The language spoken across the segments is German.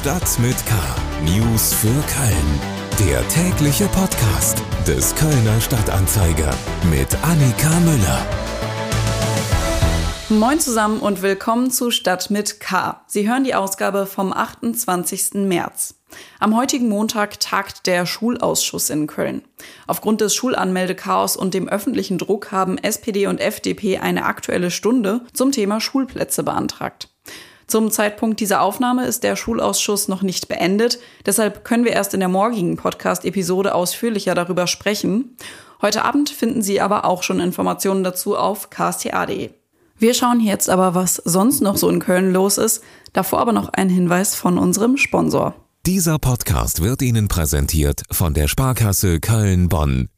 Stadt mit K. News für Köln. Der tägliche Podcast des Kölner Stadtanzeiger mit Annika Müller. Moin zusammen und willkommen zu Stadt mit K. Sie hören die Ausgabe vom 28. März. Am heutigen Montag tagt der Schulausschuss in Köln. Aufgrund des Schulanmeldechaos und dem öffentlichen Druck haben SPD und FDP eine aktuelle Stunde zum Thema Schulplätze beantragt. Zum Zeitpunkt dieser Aufnahme ist der Schulausschuss noch nicht beendet, deshalb können wir erst in der morgigen Podcast-Episode ausführlicher darüber sprechen. Heute Abend finden Sie aber auch schon Informationen dazu auf ksta.de. Wir schauen jetzt aber, was sonst noch so in Köln los ist. Davor aber noch ein Hinweis von unserem Sponsor. Dieser Podcast wird Ihnen präsentiert von der Sparkasse Köln-Bonn.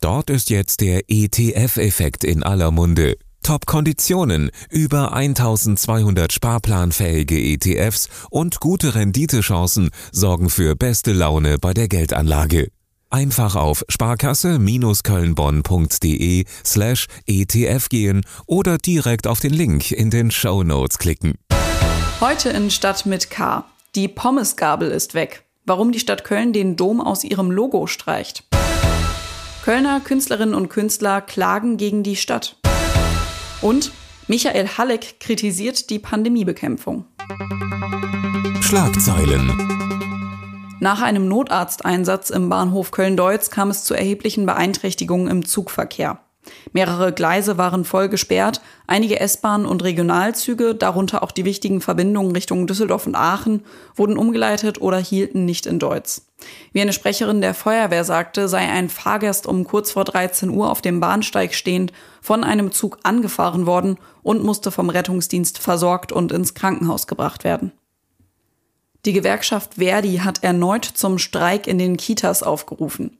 Dort ist jetzt der ETF-Effekt in aller Munde. Top-Konditionen, über 1200 sparplanfähige ETFs und gute Renditechancen sorgen für beste Laune bei der Geldanlage. Einfach auf sparkasse-kölnbonn.de slash ETF gehen oder direkt auf den Link in den Show Notes klicken. Heute in Stadt mit K. Die Pommesgabel ist weg. Warum die Stadt Köln den Dom aus ihrem Logo streicht. Kölner Künstlerinnen und Künstler klagen gegen die Stadt. Und Michael Halleck kritisiert die Pandemiebekämpfung. Schlagzeilen. Nach einem Notarzteinsatz im Bahnhof Köln-Deutz kam es zu erheblichen Beeinträchtigungen im Zugverkehr. Mehrere Gleise waren voll gesperrt, einige S-Bahnen und Regionalzüge, darunter auch die wichtigen Verbindungen Richtung Düsseldorf und Aachen, wurden umgeleitet oder hielten nicht in Deutz. Wie eine Sprecherin der Feuerwehr sagte, sei ein Fahrgast um kurz vor 13 Uhr auf dem Bahnsteig stehend von einem Zug angefahren worden und musste vom Rettungsdienst versorgt und ins Krankenhaus gebracht werden. Die Gewerkschaft Verdi hat erneut zum Streik in den Kitas aufgerufen.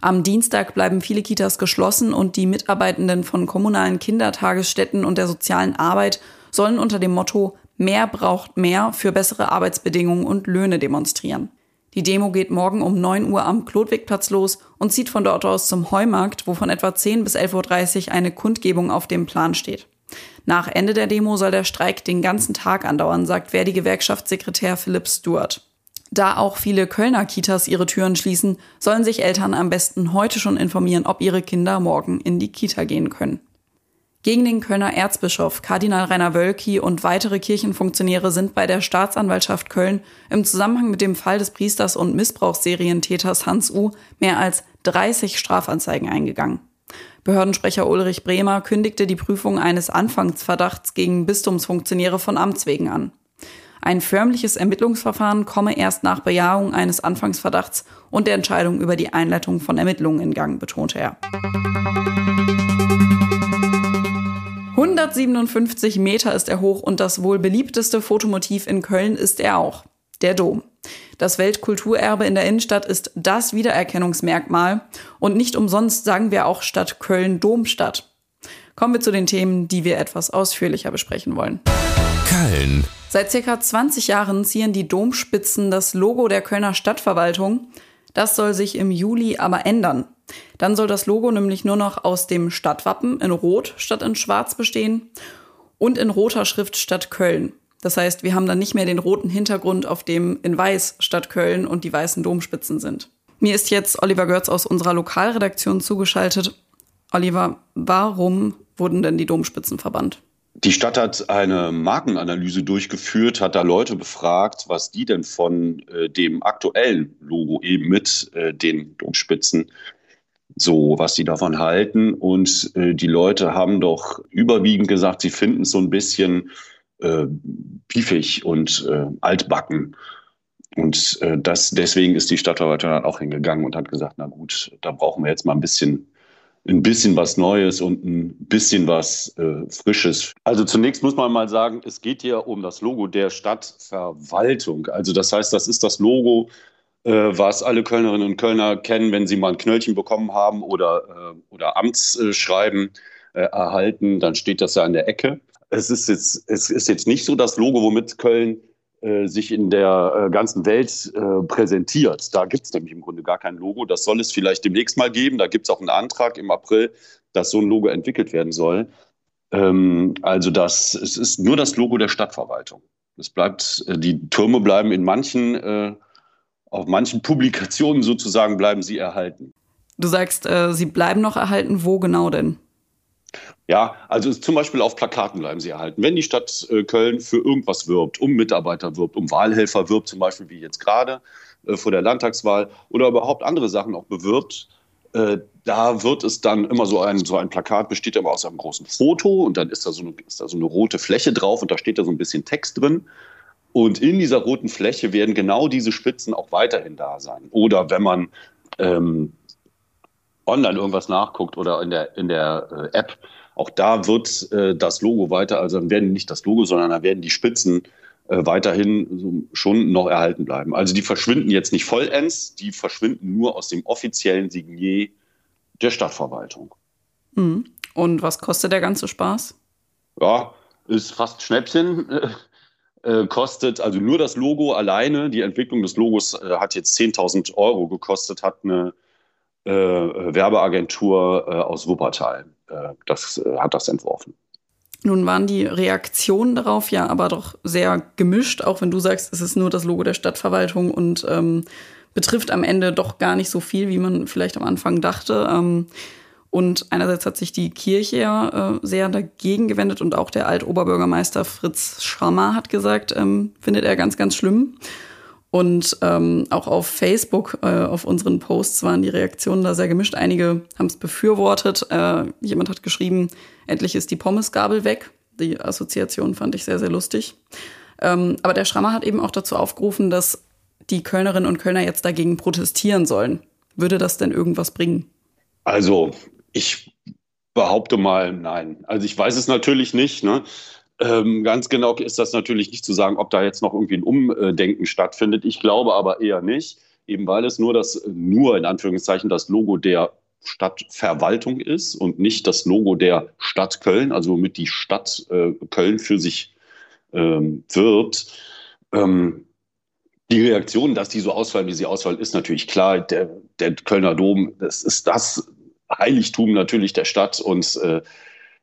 Am Dienstag bleiben viele Kitas geschlossen und die Mitarbeitenden von kommunalen Kindertagesstätten und der sozialen Arbeit sollen unter dem Motto Mehr braucht mehr für bessere Arbeitsbedingungen und Löhne demonstrieren. Die Demo geht morgen um 9 Uhr am Klodwigplatz los und zieht von dort aus zum Heumarkt, wo von etwa 10 bis 11.30 Uhr eine Kundgebung auf dem Plan steht. Nach Ende der Demo soll der Streik den ganzen Tag andauern, sagt Verdi-Gewerkschaftssekretär Philipp Stewart. Da auch viele Kölner Kitas ihre Türen schließen, sollen sich Eltern am besten heute schon informieren, ob ihre Kinder morgen in die Kita gehen können. Gegen den Kölner Erzbischof Kardinal Rainer Wölki und weitere Kirchenfunktionäre sind bei der Staatsanwaltschaft Köln im Zusammenhang mit dem Fall des Priesters und Missbrauchsserientäters Hans U. mehr als 30 Strafanzeigen eingegangen. Behördensprecher Ulrich Bremer kündigte die Prüfung eines Anfangsverdachts gegen Bistumsfunktionäre von Amts wegen an. Ein förmliches Ermittlungsverfahren komme erst nach Bejahung eines Anfangsverdachts und der Entscheidung über die Einleitung von Ermittlungen in Gang, betonte er. 157 Meter ist er hoch und das wohl beliebteste Fotomotiv in Köln ist er auch. Der Dom. Das Weltkulturerbe in der Innenstadt ist das Wiedererkennungsmerkmal und nicht umsonst sagen wir auch Stadt Köln Domstadt. Kommen wir zu den Themen, die wir etwas ausführlicher besprechen wollen. Köln. Seit circa 20 Jahren zieren die Domspitzen das Logo der Kölner Stadtverwaltung. Das soll sich im Juli aber ändern. Dann soll das Logo nämlich nur noch aus dem Stadtwappen in Rot statt in Schwarz bestehen und in roter Schrift statt Köln. Das heißt, wir haben dann nicht mehr den roten Hintergrund, auf dem in Weiß statt Köln und die weißen Domspitzen sind. Mir ist jetzt Oliver Görz aus unserer Lokalredaktion zugeschaltet. Oliver, warum wurden denn die Domspitzen verbannt? Die Stadt hat eine Markenanalyse durchgeführt, hat da Leute befragt, was die denn von äh, dem aktuellen Logo eben mit äh, den Domspitzen so, was sie davon halten. Und äh, die Leute haben doch überwiegend gesagt, sie finden es so ein bisschen äh, piefig und äh, altbacken. Und äh, das, deswegen ist die Stadtverwaltung dann auch hingegangen und hat gesagt, na gut, da brauchen wir jetzt mal ein bisschen ein bisschen was Neues und ein bisschen was äh, Frisches. Also zunächst muss man mal sagen, es geht hier um das Logo der Stadtverwaltung. Also das heißt, das ist das Logo, äh, was alle Kölnerinnen und Kölner kennen, wenn sie mal ein Knöllchen bekommen haben oder, äh, oder Amtsschreiben äh, erhalten, dann steht das ja an der Ecke. Es ist, jetzt, es ist jetzt nicht so das Logo, womit Köln sich in der äh, ganzen Welt äh, präsentiert. Da gibt es nämlich im Grunde gar kein Logo. Das soll es vielleicht demnächst mal geben. Da gibt es auch einen Antrag im April, dass so ein Logo entwickelt werden soll. Ähm, also das, es ist nur das Logo der Stadtverwaltung. Es bleibt, äh, die Türme bleiben in manchen, äh, auf manchen Publikationen sozusagen bleiben sie erhalten. Du sagst, äh, sie bleiben noch erhalten. Wo genau denn? Ja, also zum Beispiel auf Plakaten bleiben sie erhalten. Wenn die Stadt äh, Köln für irgendwas wirbt, um Mitarbeiter wirbt, um Wahlhelfer wirbt, zum Beispiel wie jetzt gerade äh, vor der Landtagswahl oder überhaupt andere Sachen auch bewirbt, äh, da wird es dann immer so ein, so ein Plakat, besteht immer aus einem großen Foto und dann ist da, so eine, ist da so eine rote Fläche drauf und da steht da so ein bisschen Text drin. Und in dieser roten Fläche werden genau diese Spitzen auch weiterhin da sein. Oder wenn man ähm, online irgendwas nachguckt oder in der, in der App, auch da wird äh, das Logo weiter, also dann werden nicht das Logo, sondern da werden die Spitzen äh, weiterhin so schon noch erhalten bleiben. Also die verschwinden jetzt nicht vollends, die verschwinden nur aus dem offiziellen Signier der Stadtverwaltung. Mhm. Und was kostet der ganze Spaß? Ja, ist fast Schnäppchen. Äh, kostet, also nur das Logo alleine, die Entwicklung des Logos äh, hat jetzt 10.000 Euro gekostet, hat eine äh, Werbeagentur äh, aus Wuppertal. Äh, das äh, hat das entworfen. Nun waren die Reaktionen darauf ja aber doch sehr gemischt, auch wenn du sagst, es ist nur das Logo der Stadtverwaltung und ähm, betrifft am Ende doch gar nicht so viel, wie man vielleicht am Anfang dachte. Ähm, und einerseits hat sich die Kirche ja äh, sehr dagegen gewendet und auch der Altoberbürgermeister Fritz Schrammer hat gesagt, ähm, findet er ganz, ganz schlimm. Und ähm, auch auf Facebook, äh, auf unseren Posts waren die Reaktionen da sehr gemischt. Einige haben es befürwortet. Äh, jemand hat geschrieben, endlich ist die Pommesgabel weg. Die Assoziation fand ich sehr, sehr lustig. Ähm, aber der Schrammer hat eben auch dazu aufgerufen, dass die Kölnerinnen und Kölner jetzt dagegen protestieren sollen. Würde das denn irgendwas bringen? Also, ich behaupte mal, nein. Also ich weiß es natürlich nicht. Ne? Ähm, ganz genau ist das natürlich nicht zu sagen, ob da jetzt noch irgendwie ein Umdenken stattfindet. Ich glaube aber eher nicht, eben weil es nur das, nur in Anführungszeichen das Logo der Stadtverwaltung ist und nicht das Logo der Stadt Köln, also womit die Stadt äh, Köln für sich ähm, wirbt. Ähm, die Reaktion, dass die so ausfallen, wie sie ausfallen, ist natürlich klar. Der, der Kölner Dom, das ist das Heiligtum natürlich der Stadt und äh,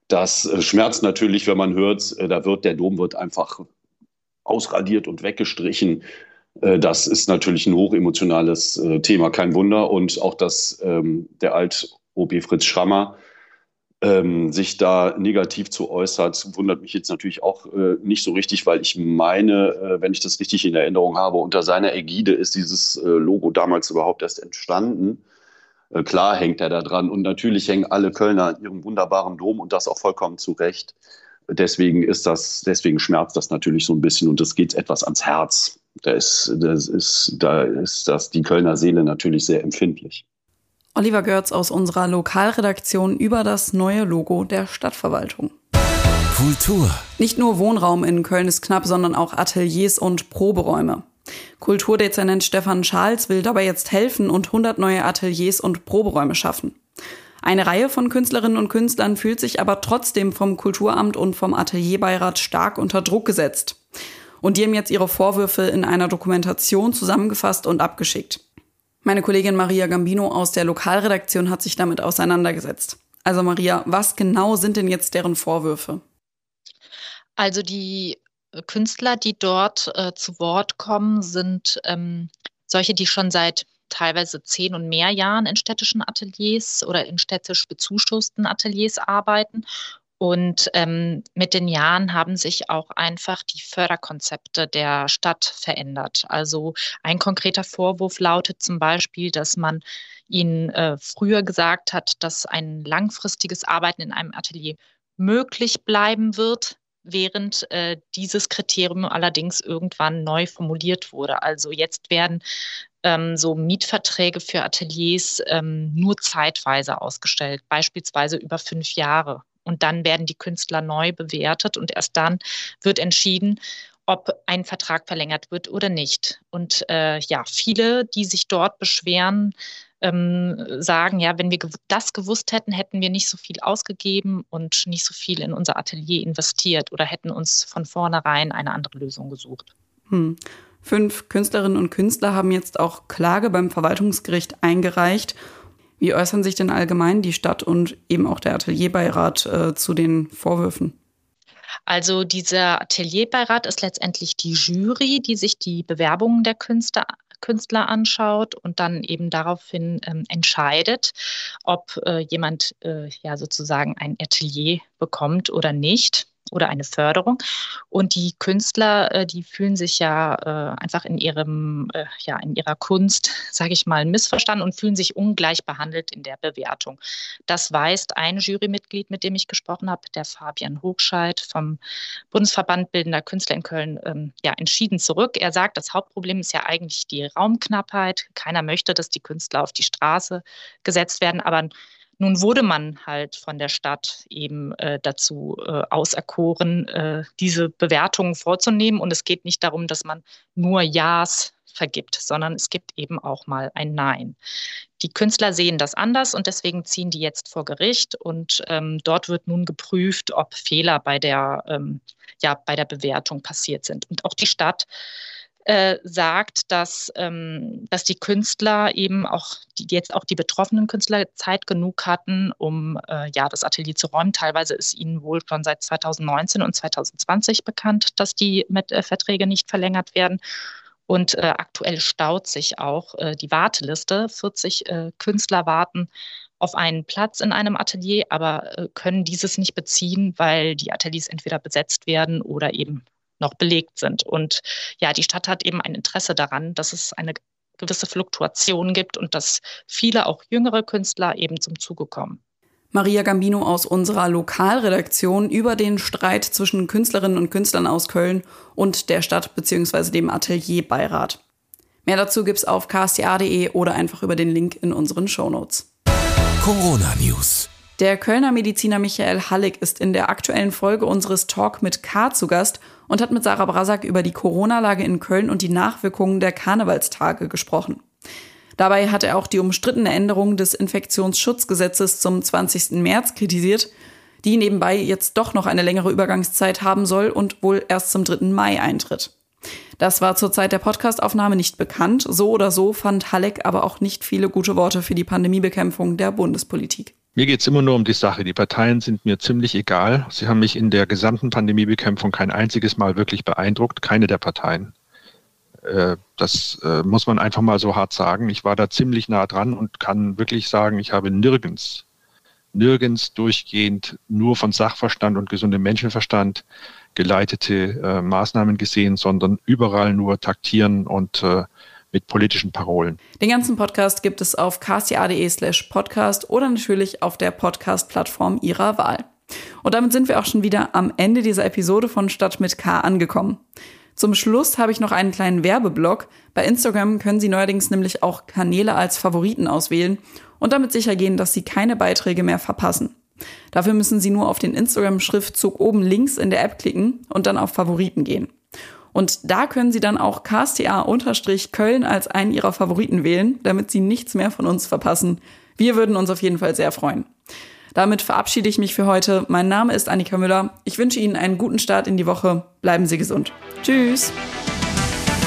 das äh, schmerzt natürlich, wenn man hört, äh, da wird der Dom wird einfach ausradiert und weggestrichen. Äh, das ist natürlich ein hochemotionales Thema, kein Wunder. Und auch, dass ähm, der Alt-OB Fritz Schrammer ähm, sich da negativ zu äußert, wundert mich jetzt natürlich auch äh, nicht so richtig, weil ich meine, äh, wenn ich das richtig in Erinnerung habe, unter seiner Ägide ist dieses äh, Logo damals überhaupt erst entstanden. Äh, klar hängt er da dran. Und natürlich hängen alle Kölner an ihrem wunderbaren Dom und das auch vollkommen zu Recht. Deswegen ist das, deswegen schmerzt das natürlich so ein bisschen und es geht etwas ans Herz. Da ist, das ist, da ist das die Kölner Seele natürlich sehr empfindlich. Oliver Görz aus unserer Lokalredaktion über das neue Logo der Stadtverwaltung. Kultur. Nicht nur Wohnraum in Köln ist knapp, sondern auch Ateliers und Proberäume. Kulturdezernent Stefan Schals will dabei jetzt helfen und 100 neue Ateliers und Proberäume schaffen. Eine Reihe von Künstlerinnen und Künstlern fühlt sich aber trotzdem vom Kulturamt und vom Atelierbeirat stark unter Druck gesetzt. Und die haben jetzt ihre Vorwürfe in einer Dokumentation zusammengefasst und abgeschickt. Meine Kollegin Maria Gambino aus der Lokalredaktion hat sich damit auseinandergesetzt. Also Maria, was genau sind denn jetzt deren Vorwürfe? Also die Künstler, die dort äh, zu Wort kommen, sind ähm, solche, die schon seit teilweise zehn und mehr Jahren in städtischen Ateliers oder in städtisch bezuschussten Ateliers arbeiten. Und ähm, mit den Jahren haben sich auch einfach die Förderkonzepte der Stadt verändert. Also ein konkreter Vorwurf lautet zum Beispiel, dass man ihnen äh, früher gesagt hat, dass ein langfristiges Arbeiten in einem Atelier möglich bleiben wird, während äh, dieses Kriterium allerdings irgendwann neu formuliert wurde. Also jetzt werden ähm, so Mietverträge für Ateliers ähm, nur zeitweise ausgestellt, beispielsweise über fünf Jahre. Und dann werden die Künstler neu bewertet und erst dann wird entschieden, ob ein Vertrag verlängert wird oder nicht. Und äh, ja, viele, die sich dort beschweren, ähm, sagen, ja, wenn wir das gewusst hätten, hätten wir nicht so viel ausgegeben und nicht so viel in unser Atelier investiert oder hätten uns von vornherein eine andere Lösung gesucht. Hm. Fünf Künstlerinnen und Künstler haben jetzt auch Klage beim Verwaltungsgericht eingereicht. Wie äußern sich denn allgemein die Stadt und eben auch der Atelierbeirat äh, zu den Vorwürfen? Also dieser Atelierbeirat ist letztendlich die Jury, die sich die Bewerbungen der Künstler Künstler anschaut und dann eben daraufhin ähm, entscheidet, ob äh, jemand äh, ja sozusagen ein Atelier bekommt oder nicht oder eine Förderung. Und die Künstler, äh, die fühlen sich ja äh, einfach in ihrem, äh, ja, in ihrer Kunst, sage ich mal, missverstanden und fühlen sich ungleich behandelt in der Bewertung. Das weist ein Jurymitglied, mit dem ich gesprochen habe, der Fabian Hochscheid vom Bundesverband Bildender Künstler in Köln, ähm, ja, entschieden zurück. Er sagt, das Hauptproblem ist ja eigentlich die Raumknappheit. Keiner möchte, dass die Künstler auf die Straße gesetzt werden, aber nun wurde man halt von der Stadt eben äh, dazu äh, auserkoren, äh, diese Bewertungen vorzunehmen. Und es geht nicht darum, dass man nur Ja's vergibt, sondern es gibt eben auch mal ein Nein. Die Künstler sehen das anders und deswegen ziehen die jetzt vor Gericht und ähm, dort wird nun geprüft, ob Fehler bei der, ähm, ja, bei der Bewertung passiert sind. Und auch die Stadt äh, sagt, dass, ähm, dass die Künstler eben auch, die jetzt auch die betroffenen Künstler Zeit genug hatten, um äh, ja das Atelier zu räumen. Teilweise ist ihnen wohl schon seit 2019 und 2020 bekannt, dass die mit, äh, Verträge nicht verlängert werden. Und äh, aktuell staut sich auch äh, die Warteliste. 40 äh, Künstler warten auf einen Platz in einem Atelier, aber äh, können dieses nicht beziehen, weil die Ateliers entweder besetzt werden oder eben noch belegt sind. Und ja, die Stadt hat eben ein Interesse daran, dass es eine gewisse Fluktuation gibt und dass viele auch jüngere Künstler eben zum Zuge kommen. Maria Gambino aus unserer Lokalredaktion über den Streit zwischen Künstlerinnen und Künstlern aus Köln und der Stadt bzw. dem Atelierbeirat. Mehr dazu gibt's auf ksta.de oder einfach über den Link in unseren Shownotes. Corona News. Der Kölner Mediziner Michael Hallig ist in der aktuellen Folge unseres Talk mit K zu Gast und hat mit Sarah Brasak über die Corona-Lage in Köln und die Nachwirkungen der Karnevalstage gesprochen. Dabei hat er auch die umstrittene Änderung des Infektionsschutzgesetzes zum 20. März kritisiert, die nebenbei jetzt doch noch eine längere Übergangszeit haben soll und wohl erst zum 3. Mai eintritt. Das war zur Zeit der Podcastaufnahme nicht bekannt. So oder so fand Halleck aber auch nicht viele gute Worte für die Pandemiebekämpfung der Bundespolitik. Mir geht es immer nur um die Sache. Die Parteien sind mir ziemlich egal. Sie haben mich in der gesamten Pandemiebekämpfung kein einziges Mal wirklich beeindruckt. Keine der Parteien. Äh, das äh, muss man einfach mal so hart sagen. Ich war da ziemlich nah dran und kann wirklich sagen, ich habe nirgends, nirgends durchgehend nur von Sachverstand und gesundem Menschenverstand geleitete äh, Maßnahmen gesehen, sondern überall nur taktieren und mit politischen Parolen. Den ganzen Podcast gibt es auf ksta.de slash podcast oder natürlich auf der Podcast-Plattform Ihrer Wahl. Und damit sind wir auch schon wieder am Ende dieser Episode von Stadt mit K angekommen. Zum Schluss habe ich noch einen kleinen Werbeblock. Bei Instagram können Sie neuerdings nämlich auch Kanäle als Favoriten auswählen und damit sicher gehen, dass Sie keine Beiträge mehr verpassen. Dafür müssen Sie nur auf den Instagram-Schriftzug oben links in der App klicken und dann auf Favoriten gehen. Und da können Sie dann auch KSTA-Köln als einen Ihrer Favoriten wählen, damit Sie nichts mehr von uns verpassen. Wir würden uns auf jeden Fall sehr freuen. Damit verabschiede ich mich für heute. Mein Name ist Annika Müller. Ich wünsche Ihnen einen guten Start in die Woche. Bleiben Sie gesund. Tschüss.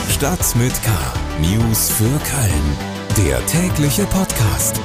Stadt mit K. News für Köln. Der tägliche Podcast.